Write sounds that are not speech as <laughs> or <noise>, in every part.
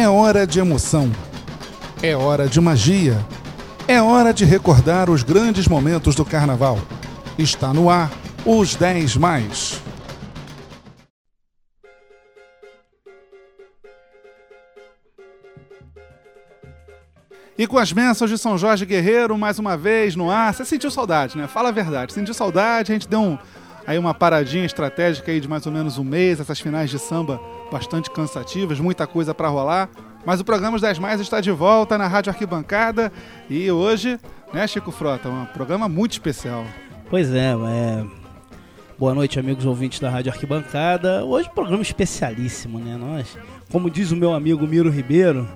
É hora de emoção. É hora de magia. É hora de recordar os grandes momentos do carnaval. Está no ar os 10 mais. E com as bênçãos de São Jorge Guerreiro, mais uma vez no ar. Você sentiu saudade, né? Fala a verdade. Sentiu saudade, a gente deu um, aí uma paradinha estratégica aí de mais ou menos um mês, essas finais de samba bastante cansativas, muita coisa para rolar. Mas o programa 10 Mais está de volta na Rádio Arquibancada e hoje, né, Chico Frota, um programa muito especial. Pois é, é... boa noite, amigos ouvintes da Rádio Arquibancada. Hoje, programa especialíssimo, né? Nós, como diz o meu amigo Miro Ribeiro,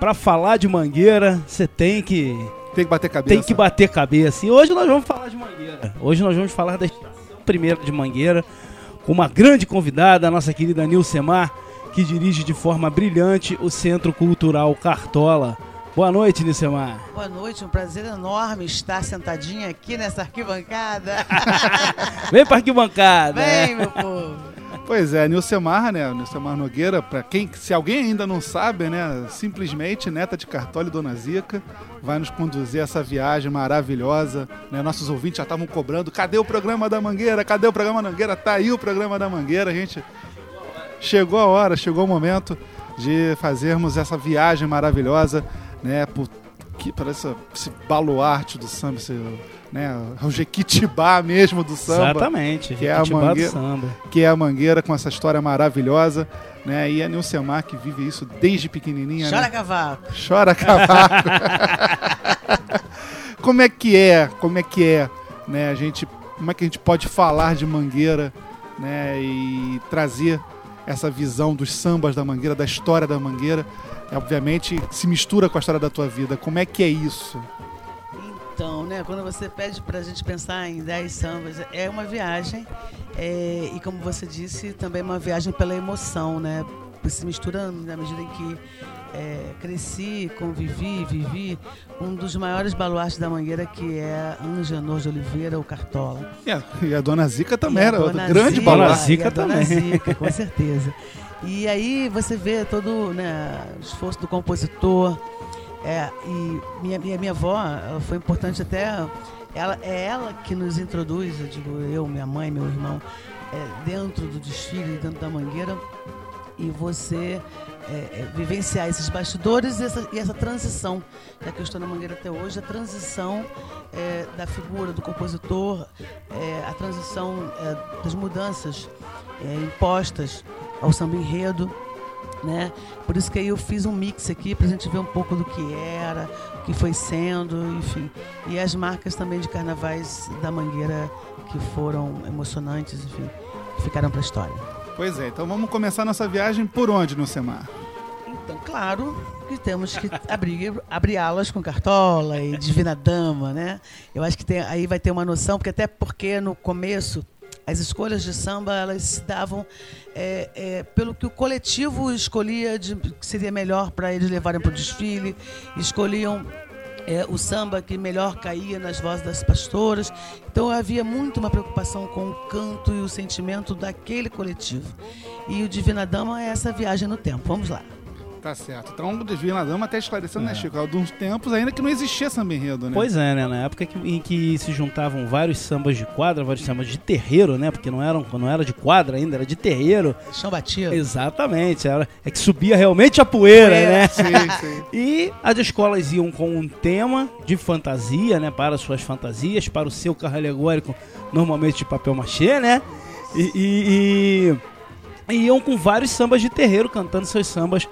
para falar de mangueira, você tem que. Tem que bater cabeça. Tem que bater cabeça. E hoje nós vamos falar de mangueira. Hoje nós vamos falar da primeira de mangueira, com uma grande convidada, a nossa querida Nilcemar, que dirige de forma brilhante o Centro Cultural Cartola. Boa noite, Nilcemar. Boa noite, um prazer enorme estar sentadinha aqui nessa arquibancada. <laughs> Vem pra arquibancada. Vem, meu povo. Pois é, Nilcemar, né? Nilcemar Nogueira, para quem, se alguém ainda não sabe, né? Simplesmente neta de Cartola e Dona Zica, vai nos conduzir essa viagem maravilhosa. Né? Nossos ouvintes já estavam cobrando: cadê o programa da Mangueira? Cadê o programa da Mangueira? Tá aí o programa da Mangueira, a gente. Chegou a hora, chegou o momento de fazermos essa viagem maravilhosa, né? Por, que, para esse, esse baluarte do samba, esse, né, o Jequitibá mesmo do samba. Exatamente, que é a mangueira, que é a mangueira com essa história maravilhosa, né? E a Nilcemar que vive isso desde pequenininha. Chora né? cavaco. Chora cavaco. <laughs> como é que é? Como é que é, né? A gente, como é que a gente pode falar de mangueira, né? E trazer essa visão dos sambas da mangueira, da história da mangueira, é, obviamente se mistura com a história da tua vida. Como é que é isso? Então, né, quando você pede para a gente pensar em 10 sambas, é uma viagem é, e, como você disse, também uma viagem pela emoção, né? Se misturando na medida em que é, cresci, convivi, vivi um dos maiores baluartes da Mangueira, que é Angenor de Oliveira, o Cartola. É, e a Dona Zica também era outra grande baluarte. Zica também. Dona Zica, com certeza. E aí você vê todo né, o esforço do compositor, é, e minha, minha, minha avó foi importante até. Ela, é ela que nos introduz, eu digo, eu, minha mãe, meu irmão, é, dentro do desfile, dentro da mangueira, e você é, é, vivenciar esses bastidores e essa, e essa, transição, já que eu estou na Mangueira até hoje, a transição é, da figura do compositor, é, a transição é, das mudanças é, impostas ao samba enredo, né? Por isso que aí eu fiz um mix aqui para a gente ver um pouco do que era, o que foi sendo, enfim. E as marcas também de carnavais da Mangueira que foram emocionantes, enfim, que ficaram para a história. Pois é, então vamos começar nossa viagem por onde no Semar? Então, claro que temos que abrir, abrir alas com Cartola e Divina Dama, né? Eu acho que tem, aí vai ter uma noção, porque até porque no começo as escolhas de samba elas se davam é, é, pelo que o coletivo escolhia de, que seria melhor para eles levarem para o desfile, escolhiam é, o samba que melhor caía nas vozes das pastoras. Então havia muito uma preocupação com o canto e o sentimento daquele coletivo. E o Divina Dama é essa viagem no tempo. Vamos lá. Tá certo. Então, o Desvio na Dama, até esclarecendo, né, é. né, Chico? Há alguns tempos ainda que não existia samba enredo, né? Pois é, né? Na época que, em que se juntavam vários sambas de quadra, vários sambas de terreiro, né? Porque não, eram, não era de quadra ainda, era de terreiro. Chão batido. Exatamente. Era, é que subia realmente a poeira, poeira. né? Sim, sim. <laughs> e as escolas iam com um tema de fantasia, né? Para suas fantasias, para o seu carro alegórico, normalmente de papel machê, né? e, e, e e iam com vários sambas de terreiro cantando seus sambas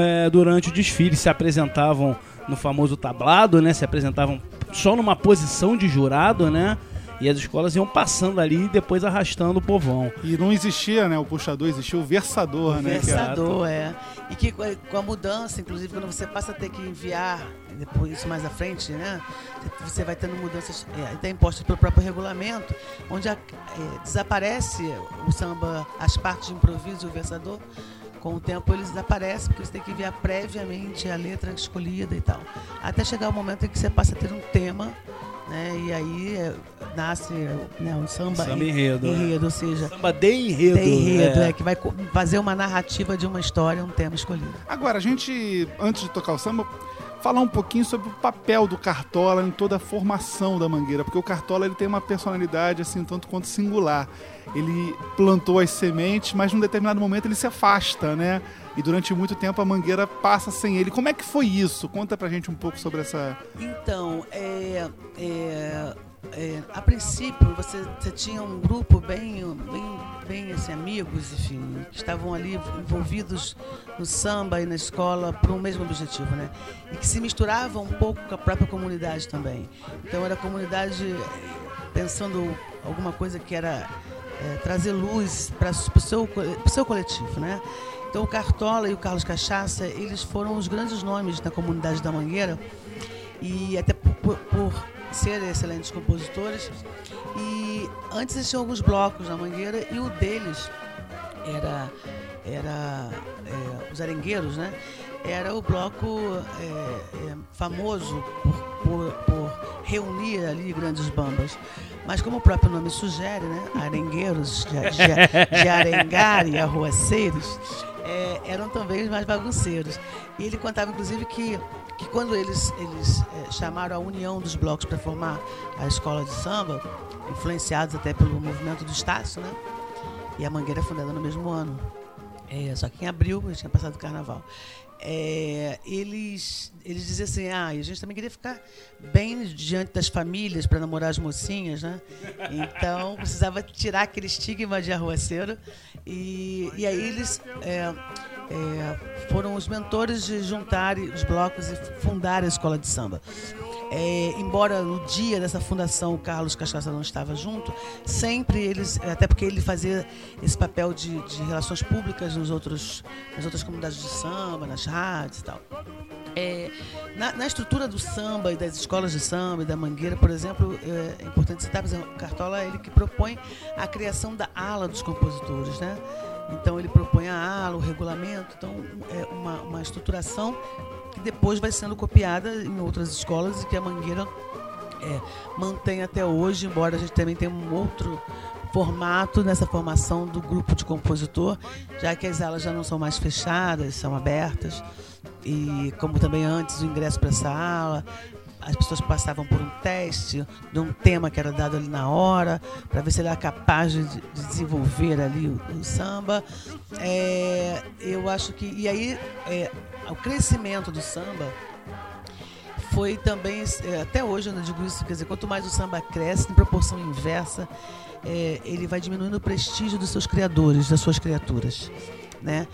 é, durante o desfile. Se apresentavam no famoso tablado, né? Se apresentavam só numa posição de jurado, né? E as escolas iam passando ali e depois arrastando o povão. E não existia, né, o puxador, existia o versador, o né? Versador, é. E que com a mudança, inclusive, quando você passa a ter que enviar, depois isso mais à frente, né? Você vai tendo mudanças é, até impostas pelo próprio regulamento, onde a, é, desaparece o samba, as partes de improviso e o versador. Com o tempo eles desaparecem, porque você tem que enviar previamente a letra escolhida e tal. Até chegar o momento em que você passa a ter um tema né? E aí é, nasce né, um samba, Samba enredo, né? enredo ou seja, Samba de enredo. tem enredo, é. é, que vai fazer uma narrativa de uma história, um tema escolhido. Agora, a gente, antes de tocar o samba, falar um pouquinho sobre o papel do Cartola em toda a formação da Mangueira, porque o Cartola ele tem uma personalidade assim tanto quanto singular. Ele plantou as sementes, mas num determinado momento ele se afasta, né? E durante muito tempo a Mangueira passa sem ele. Como é que foi isso? Conta pra gente um pouco sobre essa. Então, é, é, é, a princípio você, você tinha um grupo bem, bem, bem assim, amigos, enfim, estavam ali envolvidos no samba e na escola por um mesmo objetivo, né? E que se misturavam um pouco com a própria comunidade também. Então era a comunidade eh, pensando alguma coisa que era eh, trazer luz para o seu, seu coletivo, né? Então o Cartola e o Carlos Cachaça, eles foram os grandes nomes na comunidade da Mangueira e até por, por serem excelentes compositores. E antes existiam alguns blocos na Mangueira e o deles era, era é, os arengueiros, né? Era o bloco é, é, famoso por, por, por reunir ali grandes bambas. Mas como o próprio nome sugere, né? Arengueiros de, de, de <laughs> arengar e arruaceiros, é, eram também os mais bagunceiros. E ele contava, inclusive, que, que quando eles, eles é, chamaram a união dos blocos para formar a escola de samba, influenciados até pelo movimento do Estácio, né? E a Mangueira é fundada no mesmo ano. É, só que em abril, a gente tinha passado o carnaval. É, eles, eles diziam assim, ah, a gente também queria ficar bem diante das famílias para namorar as mocinhas, né? Então precisava tirar aquele estigma de arruaceiro. E, e aí eles é, é, foram os mentores de juntarem os blocos e fundar a escola de samba. É, embora no dia dessa fundação o Carlos Cachaça não estava junto, sempre eles, até porque ele fazia esse papel de, de relações públicas nos outros, nas outras comunidades de samba, nas rádios e tal. É, na, na estrutura do samba e das escolas de samba e da Mangueira, por exemplo, é, é importante citar, por exemplo, Cartola é ele que propõe a criação da ala dos compositores, né? Então ele propõe a ala, o regulamento, então é uma, uma estruturação que depois vai sendo copiada em outras escolas e que a Mangueira é, mantém até hoje, embora a gente também tenha um outro formato nessa formação do grupo de compositor, já que as alas já não são mais fechadas, são abertas. E como também antes o ingresso para essa ala, as pessoas passavam por um teste de um tema que era dado ali na hora, para ver se ele era capaz de, de desenvolver ali o, o samba. É, eu acho que. E aí, é, o crescimento do samba foi também, é, até hoje eu não digo isso, quer dizer, quanto mais o samba cresce, em proporção inversa, é, ele vai diminuindo o prestígio dos seus criadores, das suas criaturas, né?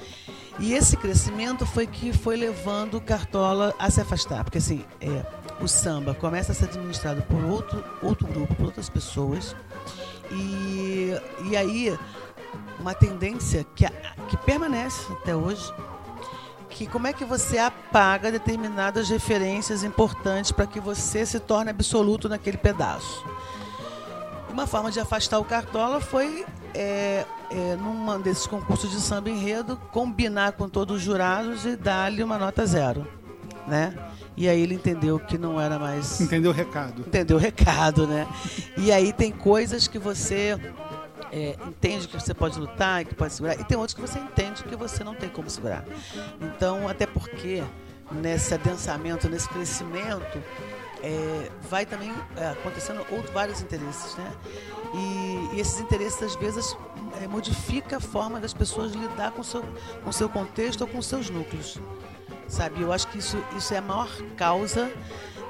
E esse crescimento foi que foi levando Cartola a se afastar, porque assim, é, o samba começa a ser administrado por outro, outro grupo, por outras pessoas, e, e aí uma tendência que, que permanece até hoje, que como é que você apaga determinadas referências importantes para que você se torne absoluto naquele pedaço. Uma forma de afastar o Cartola foi, é, é, num desses concursos de samba enredo, combinar com todos os jurados e dar-lhe uma nota zero. Né? E aí ele entendeu que não era mais Entendeu o recado? entendeu o recado, né? E aí tem coisas que você é, entende que você pode lutar e que pode segurar, e tem outras que você entende que você não tem como segurar. Então, até porque nesse adensamento, nesse crescimento, é, vai também é, acontecendo outros, vários interesses, né? E, e esses interesses, às vezes, é, modifica a forma das pessoas lidar com seu, com seu contexto ou com os seus núcleos sabe? Eu acho que isso, isso é a maior causa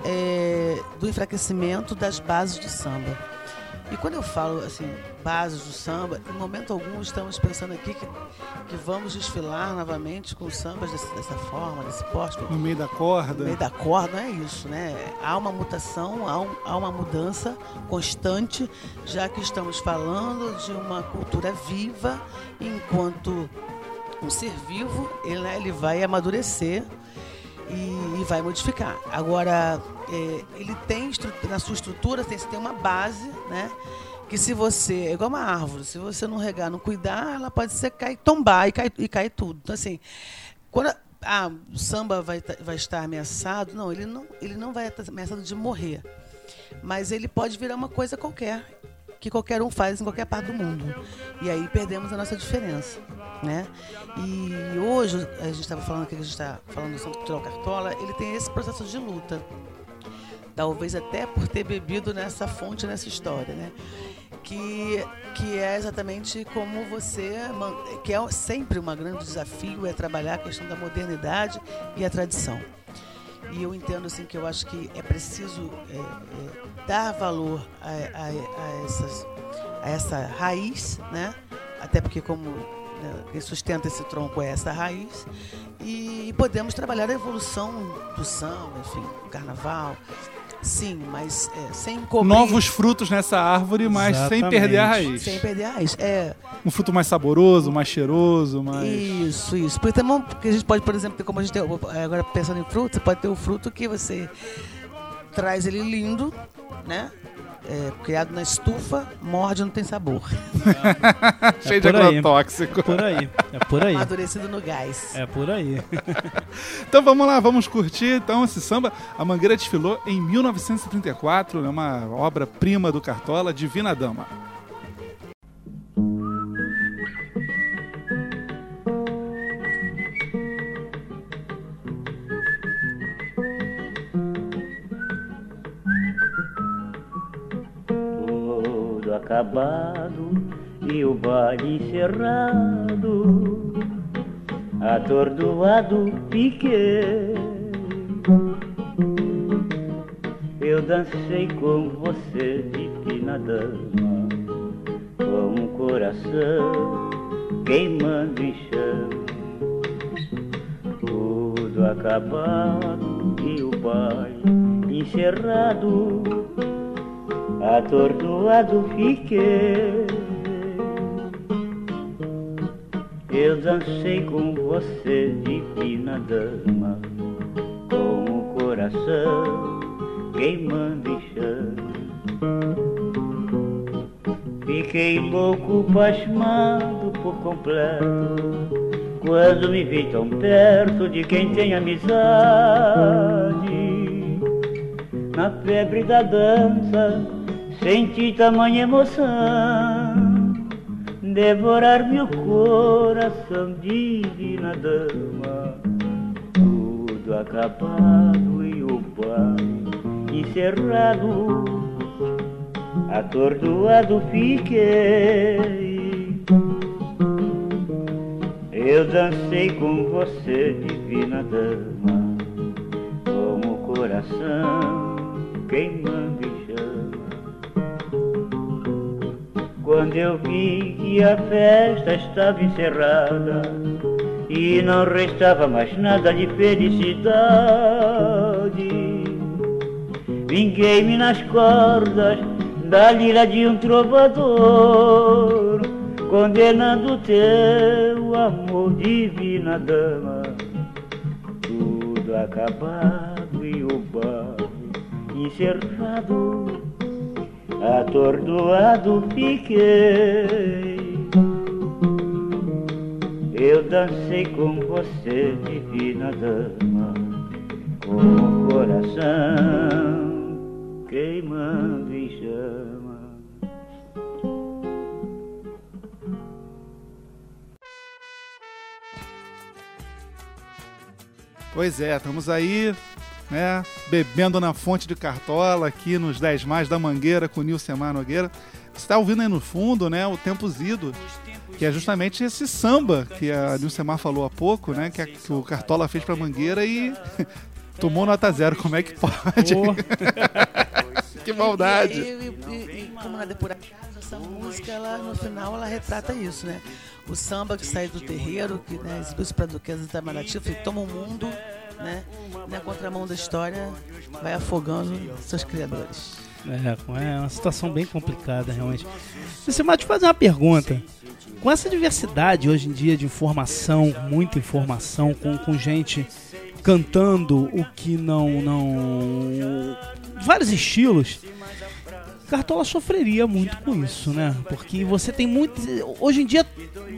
é, do enfraquecimento das bases do samba. E quando eu falo assim, bases do samba, em momento algum estamos pensando aqui que, que vamos desfilar novamente com sambas desse- dessa forma, desse porte. No meio da corda. No meio da corda, não é isso, né? Há uma mutação, há, um- há uma mudança constante, já que estamos falando de uma cultura viva, enquanto um ser vivo, ele, né, ele vai amadurecer e, e vai modificar. Agora, é, ele tem na sua estrutura tem, tem uma base, né? Que se você. É igual uma árvore, se você não regar, não cuidar, ela pode secar e tombar e cair, e cair tudo. Então, assim, quando ah, o samba vai, vai estar ameaçado, não, ele não, ele não vai estar ameaçado de morrer. Mas ele pode virar uma coisa qualquer, que qualquer um faz em qualquer parte do mundo. E aí perdemos a nossa diferença. Né? E hoje, a gente estava falando que a gente está falando do Centro Cultural Cartola, ele tem esse processo de luta. Talvez até por ter bebido nessa fonte, nessa história. Né? que, que é exatamente como você, que é sempre um grande desafio, é trabalhar a questão da modernidade e a tradição. E eu entendo assim que eu acho que é preciso é, é, dar valor a, a, a, essas, a essa raiz, né? até porque como quem sustenta esse tronco é essa raiz, e podemos trabalhar a evolução do samba, enfim, do carnaval, Sim, mas é, sem cobrir... Novos frutos nessa árvore, mas Exatamente. sem perder a raiz. Sem perder a raiz, é. Um fruto mais saboroso, mais cheiroso, mais... Isso, isso. Porque, também, porque a gente pode, por exemplo, ter como a gente tem, agora pensando em fruto, você pode ter o fruto que você traz ele lindo, né? É, criado na estufa, morde não tem sabor. <laughs> É. Cheio de agrotóxico. É por aí. É por aí. Amadurecido no gás. É por aí. <laughs> então vamos lá, vamos curtir então esse samba. A Mangueira desfilou em 1934, é uma obra-prima do Cartola, Divina Dama. Acabado e o baile encerrado, atordoado fiquei. Eu dancei com você, divina dama, com um coração queimando em chão. Tudo acabado e o baile encerrado atordoado fiquei. Eu dancei com você, divina dama, com o coração queimando em chama. Fiquei louco, pasmado por completo, quando me vi tão perto de quem tem amizade. Na febre da dança, Senti tamanha emoção devorar meu coração, divina dama. Tudo acabado e o bar encerrado, atordoado fiquei. Eu dancei com você, divina dama, com o coração queimando Quando eu vi que a festa estava encerrada e não restava mais nada de felicidade, vinguei-me nas cordas da lira de um trovador, condenando teu amor, divina dama, tudo acabado e o bar encerrado atordoado fiquei. Eu dancei com você, divina dama, com o coração queimando em chama. Pois é, estamos aí né? Bebendo na fonte de cartola aqui nos 10 mais da Mangueira com o Nilcemar Nogueira. Você está ouvindo aí no fundo, né? O Tempo Zido, que é justamente esse samba que a Nilcemar falou há pouco, né? Que, a, que o Cartola fez para Mangueira e <laughs> tomou nota zero. Como é que pode? <laughs> que maldade! E, e, e, e como na depuração, essa música, ela, no final, ela retrata isso, né? O samba que sai do terreiro, que né, exibiu-se para a Duquesa de Itamaraty, toma o mundo né? Na contramão da história, vai afogando seus criadores. É, é uma situação bem complicada, realmente. Você te fazer uma pergunta. Com essa diversidade hoje em dia de informação, muita informação, com, com gente cantando o que não. não vários estilos. Cartola sofreria muito com isso, né? Porque você tem muito. Hoje em dia,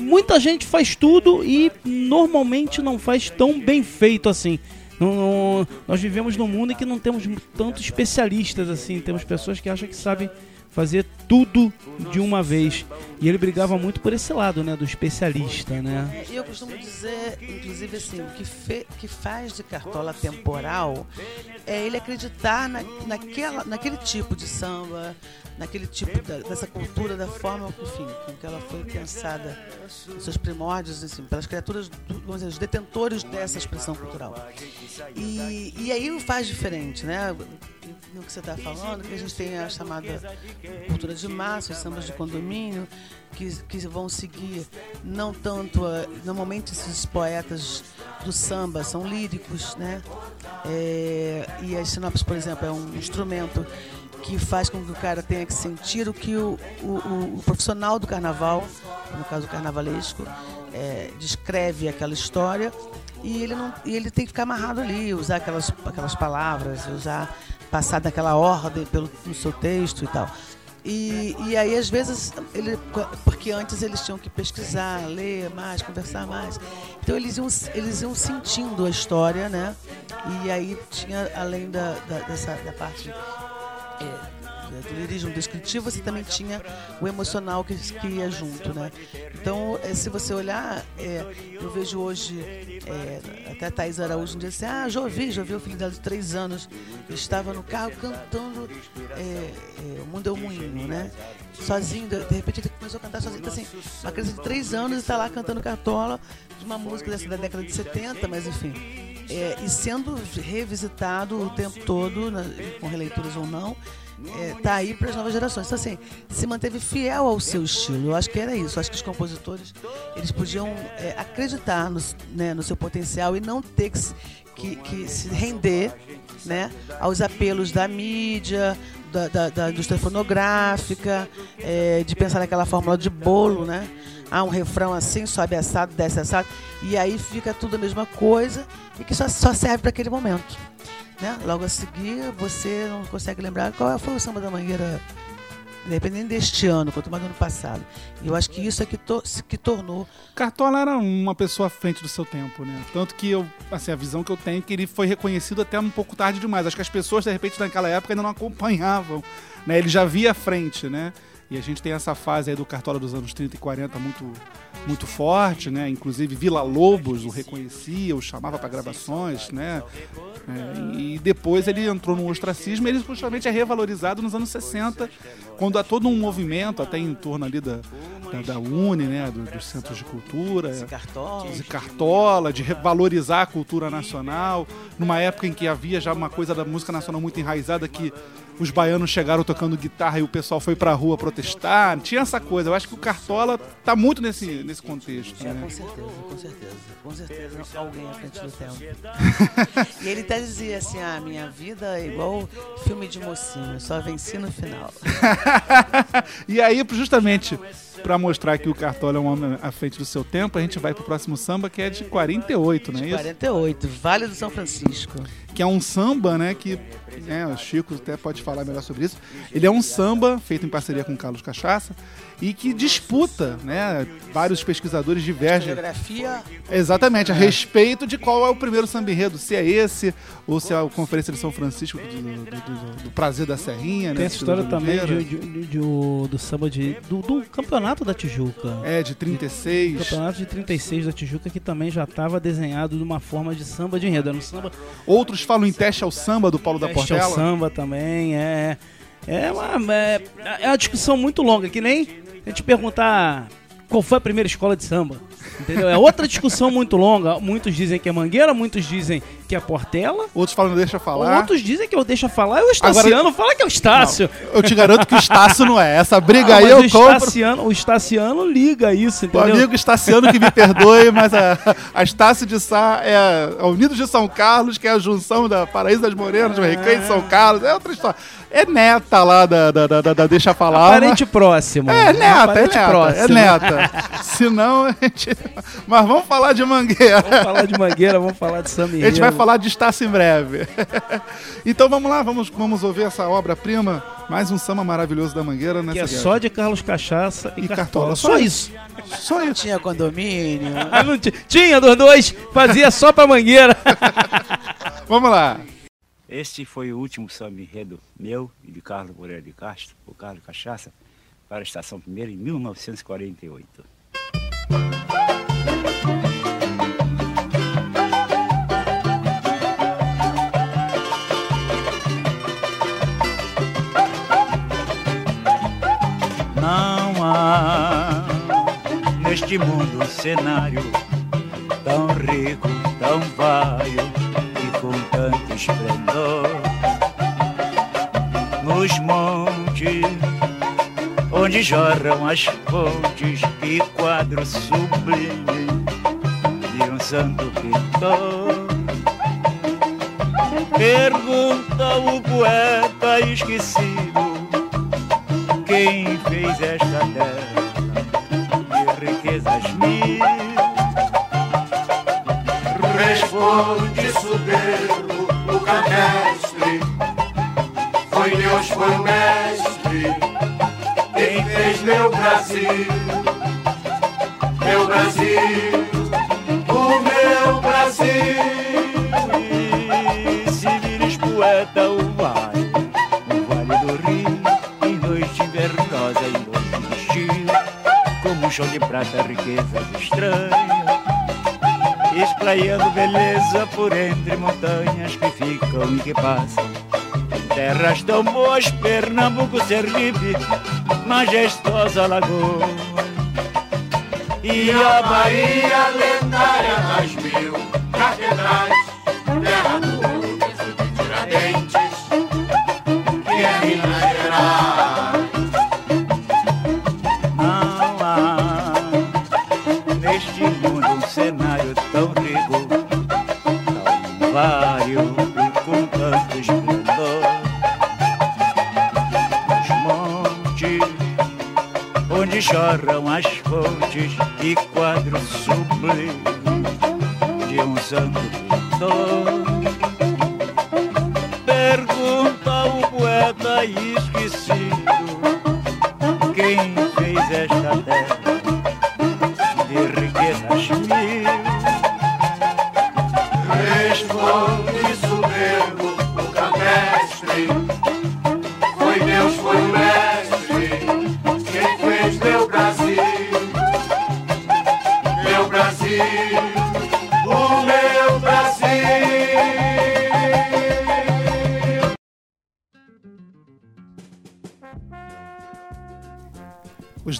muita gente faz tudo e normalmente não faz tão bem feito assim. Não, nós vivemos num mundo em que não temos tantos especialistas assim. Temos pessoas que acham que sabem fazer tudo de uma vez. E ele brigava muito por esse lado, né? Do especialista, né? É, E eu costumo dizer, inclusive assim, o que, fe- que faz de Cartola temporal é ele acreditar na, naquela, naquele tipo de samba, naquele tipo da- dessa cultura, da forma, enfim, com que ela foi pensada, nos seus primórdios, assim, pelas criaturas, vamos dizer, os detentores dessa expressão cultural. E, e aí o faz diferente, né? No que você está falando, que a gente tem a chamada cultura de massa, os sambas de condomínio, que, que vão seguir não tanto a, normalmente esses poetas do samba são líricos, né? É, e as sinopses, por exemplo, é um instrumento que faz com que o cara tenha que sentir o que o, o, o- o profissional do carnaval, no caso o carnavalesco, é, descreve aquela história e ele não e ele tem que ficar amarrado ali, usar aquelas, aquelas palavras, usar passar daquela ordem pelo no seu texto e tal. E, e aí, às vezes, ele, porque antes eles tinham que pesquisar, ler mais, conversar mais. Então, eles iam, eles iam sentindo a história, né? E aí tinha, além da, da, dessa, da parte é, do lirismo descritivo, você também tinha o emocional que, que ia junto, né? Então, é, se você olhar, é, eu vejo hoje, é, até a Thais Araújo um dia assim, ah, já ouvi, já ouvi o filho dela de três anos, estava no carro cantando é, O Mundo é o Moinho, né? Sozinho, de, repente ele começou a cantar sozinho, então, assim, uma criança de três anos está lá cantando cartola de uma música dessa da década de 70, mas enfim. É, e sendo revisitado o tempo todo, na- com releituras ou não, é, tá aí para as novas gerações. Então, assim, se manteve fiel ao seu estilo. Eu acho que era isso. Eu acho que os compositores eles podiam é, acreditar no, né, no seu potencial e não ter que, que, que se render né, aos apelos da mídia, da, da, da indústria fonográfica, é, de pensar naquela fórmula de bolo, né? Ah, um refrão assim, sobe assado, desce assado, e aí fica tudo a mesma coisa e que só, só serve para aquele momento. Né? Logo a seguir, você não consegue lembrar qual foi o samba da mangueira, independente deste ano, quanto mais do ano passado. E eu acho que isso é que, to- que tornou Cartola era uma pessoa à frente do seu tempo, né? Tanto que eu, assim, a visão que eu tenho é que ele foi reconhecido até um pouco tarde demais. Acho que as pessoas, de repente, naquela época ainda não acompanhavam, né? Ele já via à frente, né? E a gente tem essa fase aí do Cartola dos anos 30 e 40 muito, muito forte, né? Inclusive Vila Lobos o reconhecia, o chamava para gravações, né? É, e depois ele entrou no ostracismo e ele justamente é revalorizado nos anos 60, quando há todo um movimento, até em torno ali da, da, da Uni, né? do- dos centros de cultura, de cartola, de valorizar a cultura nacional, numa época em que havia já uma coisa da música nacional muito enraizada que os baianos chegaram tocando guitarra e o pessoal foi pra rua protestar. Tinha essa coisa. Eu acho que o Cartola tá muito nesse, nesse contexto. É, né? com certeza, com certeza. Com certeza alguém à frente do tempo. e ele até dizia assim, ah, minha vida é igual filme de mocinho, só venci no final. <laughs> e aí, justamente pra mostrar que o Cartola é um homem à frente do seu tempo, a gente vai pro próximo samba que é de 48, não é isso? 48, Vale do São Francisco. Que é um samba, né, que né, o Chico até pode falar melhor sobre isso. Ele é um samba feito em parceria com o Carlos Cachaça e que disputa, né, vários pesquisadores divergem Geografia, exatamente a respeito de qual é o primeiro samba enredo, se é esse ou se é a Conferência de São Francisco do, do- do- do Prazer da Serrinha, né, Tem essa história também de, de- de- do samba de. Do, do campeonato da Tijuca. É, de 36. campeonato de 36 da Tijuca que também já estava desenhado de uma forma de samba de enredo. Era um samba Outros falam em teste ao samba do Paulo da Teste ao Portela. samba também, é. É uma, é, é uma discussão muito longa, que nem a gente perguntar qual foi a primeira escola de samba. Entendeu? É outra discussão muito longa. Muitos dizem que é Mangueira, muitos dizem que é Portela. Outros falam deixa eu falar. Outros dizem que eu deixo falar. E o Estaciano fala que é o Estácio. Eu te garanto que o Estácio não é. Essa briga Ah, aí eu o compro. Estaciano, o Estaciano liga isso, O entendeu? amigo Estaciano que me perdoe, mas a, a Estácio de Sá é a Unidos de São Carlos, que é a junção da Paraíso das Morenas, do Recreio de São Carlos. É outra história. É neta lá da, da, da, da Deixa Falar. Parente próximo. É neta, é Parente neta, é próximo. neta. Senão a gente... Mas vamos falar de Mangueira. Vamos falar de Mangueira, vamos falar de samba A gente vai falar de Estácio em breve. então vamos lá, vamos, vamos ouvir essa obra-prima, mais um samba maravilhoso da Mangueira nessa Que é viagem. só de Carlos Cachaça e, E Cartola. Cartola. Só isso. Só isso. tinha condomínio. Ah, não ti- Tinha dos dois, fazia só pra Mangueira. Vamos lá. Este foi o último samba enredo meu e de Carlos Moreira de Castro, o Carlos Cachaça, para a Estação Primeira em 1948. Não há neste mundo um cenário tão rico, tão vaio e com tanto esplendor. Onde jorram as fontes e quadros sublimes de um santo pintor. Pergunta o poeta esquecido quem fez esta terra de riquezas mil. Responde soberbo o campestre Foi Deus, foi o mestre Meu Brasil. Meu Brasil. O meu Brasil. Se vires poeta o vale, o vale do rio, em noite invernosa e noite de estio, como um chão de prata, riquezas estranhas, espraiando beleza por entre montanhas que ficam e que passam. Terras tão boas, Pernambuco, Sergipe, majestosa lagoa. E a Bahia lendária das mil catedrais onde choram as fontes e quadros sublimes de um santo pintor. Pergunta o poeta esquecido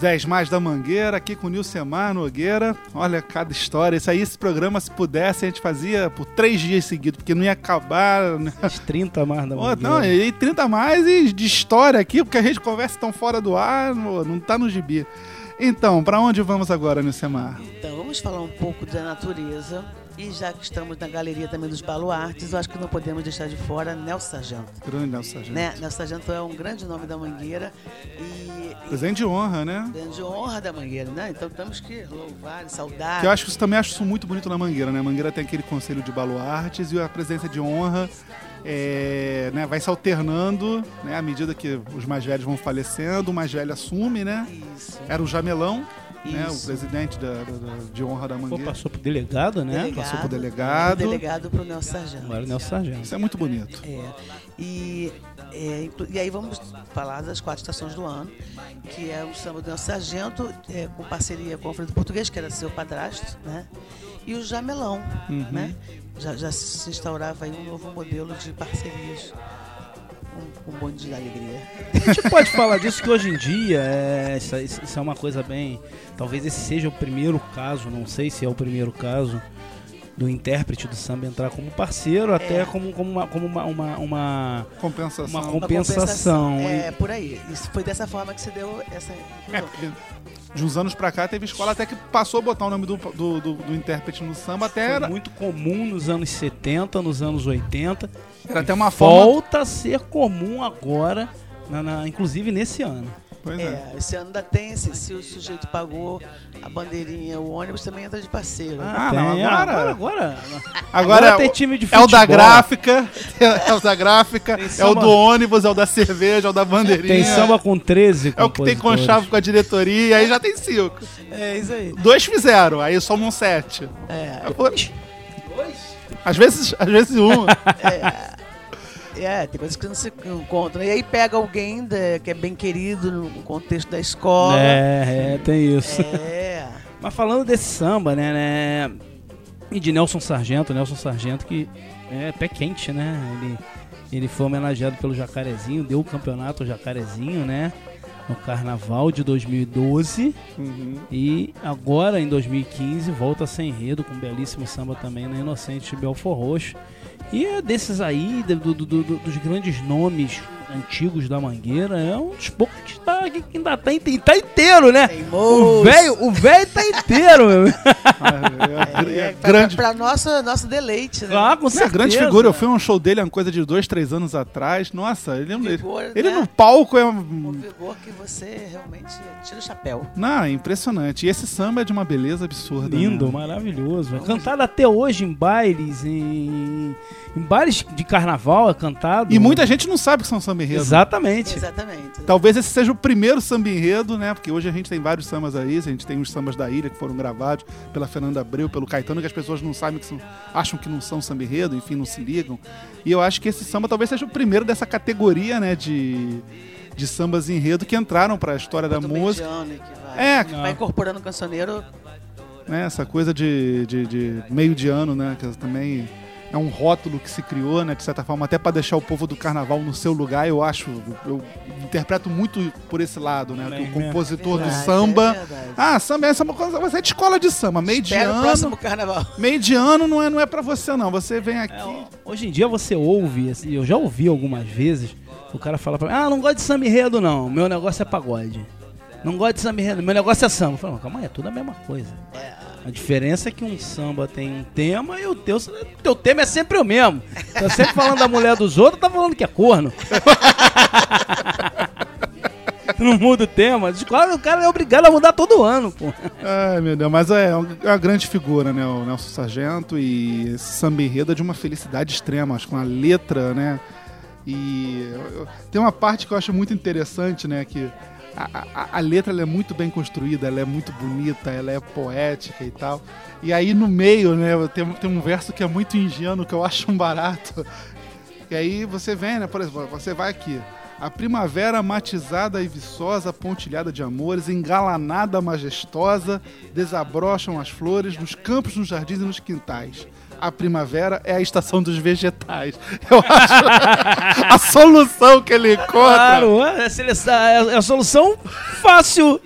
10 mais da Mangueira, aqui com o Nilcemar Nogueira. Olha, cada história. Isso aí, esse programa, se pudesse, a gente fazia por três dias seguidos, porque não ia acabar. né? Os 30 mais da Mangueira. não, e 30 a mais e de história aqui, porque a gente conversa tão fora do ar, não tá no gibi. Então, pra onde vamos agora, Nilcemar? Então, vamos falar um pouco da natureza. E já que estamos na galeria também dos baluartes, eu acho que não podemos deixar de fora Nelson Sargento. Grande Nelson Sargento. Né? Nelson Sargento é um grande nome da Mangueira e, e Presente de honra, né? grande honra da Mangueira, né? Então temos que louvar e saudar. Que eu acho que isso também acho isso muito bonito na Mangueira, né? A Mangueira tem aquele conselho de baluartes e a presença de honra é, né, vai se alternando, né? À medida que os mais velhos vão falecendo, o mais velho assume, né? Isso. Era o Jamelão, né? O presidente da- da- da- de honra da Pô, Mangueira. passou pro delegado, né? Delegado, passou pro delegado. Delegado pro Nelson Sargento. Agora é o Nelson Sargento. Isso é muito bonito. É, e, é, e aí vamos falar das quatro estações do ano, que é o samba do Nelson Sargento, é, com parceria com o Alfredo Português, que era seu padrasto, né? E o Jamelão, Uhum. né? Já, já se instaurava aí um novo modelo de parcerias com o bonde da alegria. A gente pode falar disso que hoje em dia é, isso, isso- é uma coisa bem. Talvez esse seja o primeiro caso, não sei se é o primeiro caso do intérprete do samba entrar como parceiro, até como, como, uma, como uma, uma, uma, Compensação. uma Uma compensação. É, por aí. Isso foi dessa forma que se deu essa. De uns anos pra cá teve escola até que passou a botar o nome do, do, do- do intérprete no samba, até Foi era, muito comum nos anos 70, nos anos 80. era até uma forma. Volta a ser comum agora, na- na- inclusive nesse ano. Pois é. É, esse ano ainda tem, se, se o sujeito pagou a bandeirinha, o ônibus também entra de parceiro. Ah, tem. não, agora- agora, agora, Agora, tem time de é o futebol. da gráfica, <laughs> é o da gráfica, é o do ônibus, é o da cerveja, é o da bandeirinha. Tem samba com 13 É o que tem compositores. conchavo com a diretoria, aí já tem cinco. É isso aí. Dois fizeram, aí somam sete. É, É, pô, Às vezes, às vezes um. É, <laughs> tem coisas que não se encontram. E aí pega alguém da- que é bem querido no contexto da escola. É, é, tem isso. É. <laughs> Mas falando desse samba, né, né? E de Nelson Sargento, Nelson Sargento que é pé quente, né? Ele, ele foi homenageado pelo Jacarezinho, deu o campeonato ao Jacarezinho, né? No carnaval de 2012. E agora, em 2015, volta sem enredo, com um belíssimo samba também na Inocente de Belfor Roxo. E é desses aí, do- do- do- do- dos grandes nomes antigos da Mangueira, é um dos poucos que, tá, que ainda tá, tá inteiro, né? O Teimoso. velho, o velho tá inteiro, meu. <laughs> É, É, é pra, grande. pra nossa, nosso deleite, né? Ah, com É certeza. grande figura. Eu fui a um show dele, uma coisa de dois, três anos atrás. Nossa, ele, ele, Vigor, ele né? no palco é. Um um- vigor que você realmente tira o chapéu. Não, é impressionante. E esse samba é de uma beleza absurda. Lindo, né? maravilhoso. É cantado até hoje em bailes, em, em bailes de carnaval é cantado. E muita gente não sabe que são samba enredo. Exatamente. Exatamente. Talvez esse seja o primeiro samba enredo, né? Porque hoje a gente tem vários sambas aí, a gente tem os sambas da ilha que foram gravados pela Fernanda Abreu, pelo Caetano, que as pessoas não sabem que são, acham que não são samba enredo, enfim, não se ligam. E eu acho que esse samba talvez seja o primeiro dessa categoria, né, de, de sambas enredo que entraram para a história da música. que vai, É, que vai incorporando o cancioneiro. né, essa coisa de, de, de meio de ano, né, que também é um rótulo que se criou, né, de certa forma, até para deixar o povo do carnaval no seu lugar, eu acho, eu interpreto muito por esse lado, né, que o Bem, compositor do Verdade, samba... é verdade. Ah, samba é essa coisa, você é de escola de samba, meio de Espera o ano, próximo carnaval. <laughs> meio de ano não é, não é para você não, você vem aqui... É, hoje em dia você ouve, assim, eu já ouvi algumas vezes, o cara fala pra mim, ah, não gosto de samba enredo não, meu negócio é pagode. Não gosto de samba enredo, meu negócio é samba. Eu falo, calma aí, é tudo a mesma coisa. A diferença é que um samba tem um tema e o teu, teu tema é sempre o mesmo. Tá sempre falando da mulher dos outros, tá falando que é corno. <laughs> não muda o tema. Claro, o cara é obrigado a mudar todo ano, pô. Ai, meu Deus, mas é é uma grande figura, né? O Nelson Sargento e esse samba enredo é de uma felicidade extrema, acho, com a letra, né? E tem uma parte que eu acho muito interessante, né? Que a, a- a letra é muito bem construída, ela é muito bonita, ela é poética e tal. E aí no meio, né? Tem, tem um verso que é muito ingênuo, que eu acho um barato. E aí você vem, né? Por exemplo, você vai aqui. A primavera matizada e viçosa, pontilhada de amores, engalanada, majestosa, desabrocham as flores nos campos, nos jardins e nos quintais. A primavera é a estação dos vegetais. <laughs> Eu acho a solução que ele encontra. Claro, é a, seleção- é a solução fácil,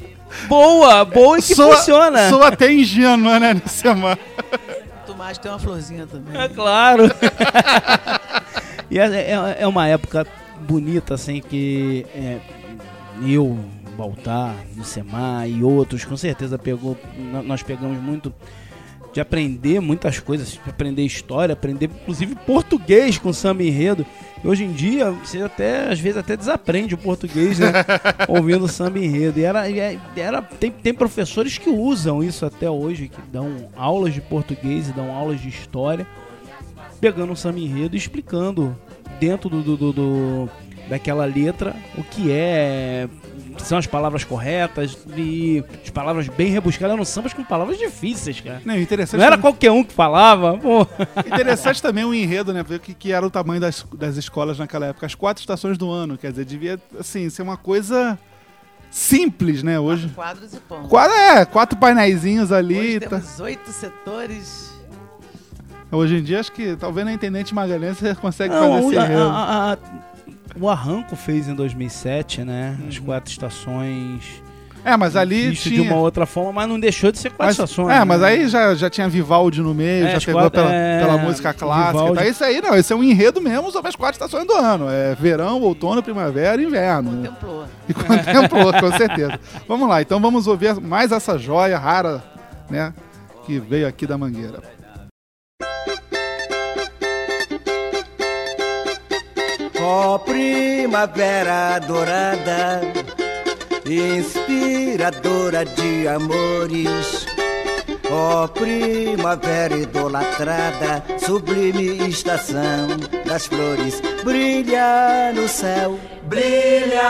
boa, boa e que soa, funciona. Soa até ingênua, né, nesse semana. Tomate tem uma florzinha também. É claro. <laughs> e é, é- é uma época bonita, assim, que é, eu, Baltar, Lucemar e outros, com certeza pegou, nó- nós pegamos muito de aprender muitas coisas, de aprender história, aprender inclusive português com samba enredo. E hoje em dia, você até, às vezes, até desaprende o português, né? <laughs> ouvindo samba enredo. E era, é- era, tem, tem professores que usam isso até hoje, que dão aulas de português e dão aulas de história, pegando um samba enredo e explicando dentro do, do- do- do- daquela letra o que é. São as palavras corretas e as palavras bem rebuscadas. Eram sambas com palavras difíceis, cara. Não, interessante, Não era também- qualquer um que falava, pô. interessante também o enredo, né? Ver que, que era o tamanho das, das escolas naquela época. As quatro estações do ano. Quer dizer, devia, assim, ser uma coisa simples, né? Hoje. Quadros e pão. Quatro, é, quatro painéisinhos ali. Hoje tá. temos oito setores. Hoje em dia, acho que talvez na Intendente Magalhães você <laughs> consegue Não, fazer esse a- enredo. a- a- o Arranco fez em 2007, né? As Uhum. quatro estações. É, mas ali Isso tinha... de uma outra forma, mas não deixou de ser quatro Mas, estações. é, né? mas aí já, já tinha Vivaldi no meio, É, já as pegou quatro- pela, é, pela música clássica. Vivaldi. Tá? Isso aí não, esse é um enredo mesmo sobre as quatro estações do ano. É verão, outono, primavera e inverno. né? Contemplou. E <laughs> contemplou, com certeza. Vamos lá, então vamos ouvir mais essa joia rara, né? Que veio aqui da Mangueira. Ó primavera dourada, inspiradora de amores. Ó primavera idolatrada, sublime estação das flores, brilha no céu. Brilha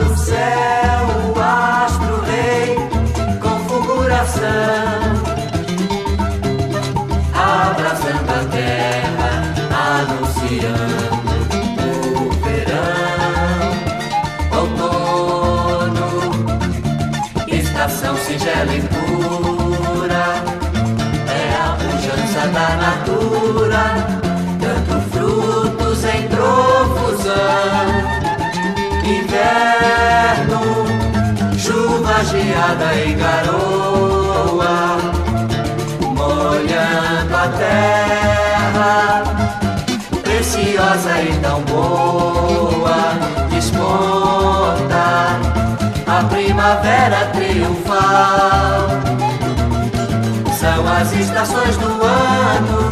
no céu o astro rei com fulguração, abraçando singela e pura, é a pujança da natura, dando frutos em profusão. Inverno, chuva geada e garoa, molhando a terra, preciosa e tão boa. Primavera triunfal. São as estações do ano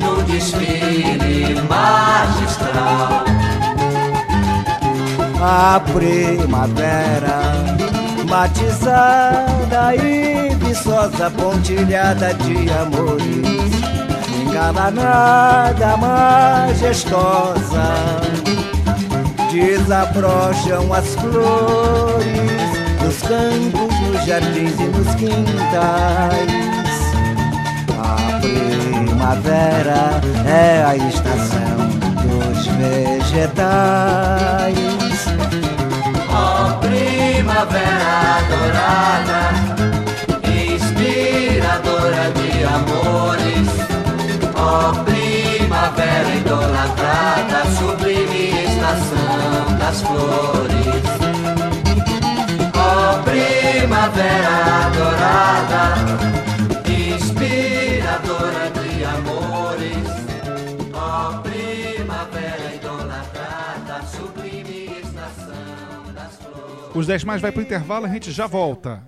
no desfile magistral. A primavera, batizada e viçosa, pontilhada de amores, engalanada, majestosa, desabrocham as flores nos campos, nos jardins e nos quintais. A primavera é a estação dos vegetais. Ó primavera dourada, inspiradora de amores. Ó primavera idolatrada, sublime estação das flores. Primavera dourada, inspiradora de amores. Ó primavera idolatrada, sublime estação das flores. Os 10 mais vai pro intervalo, a gente já volta.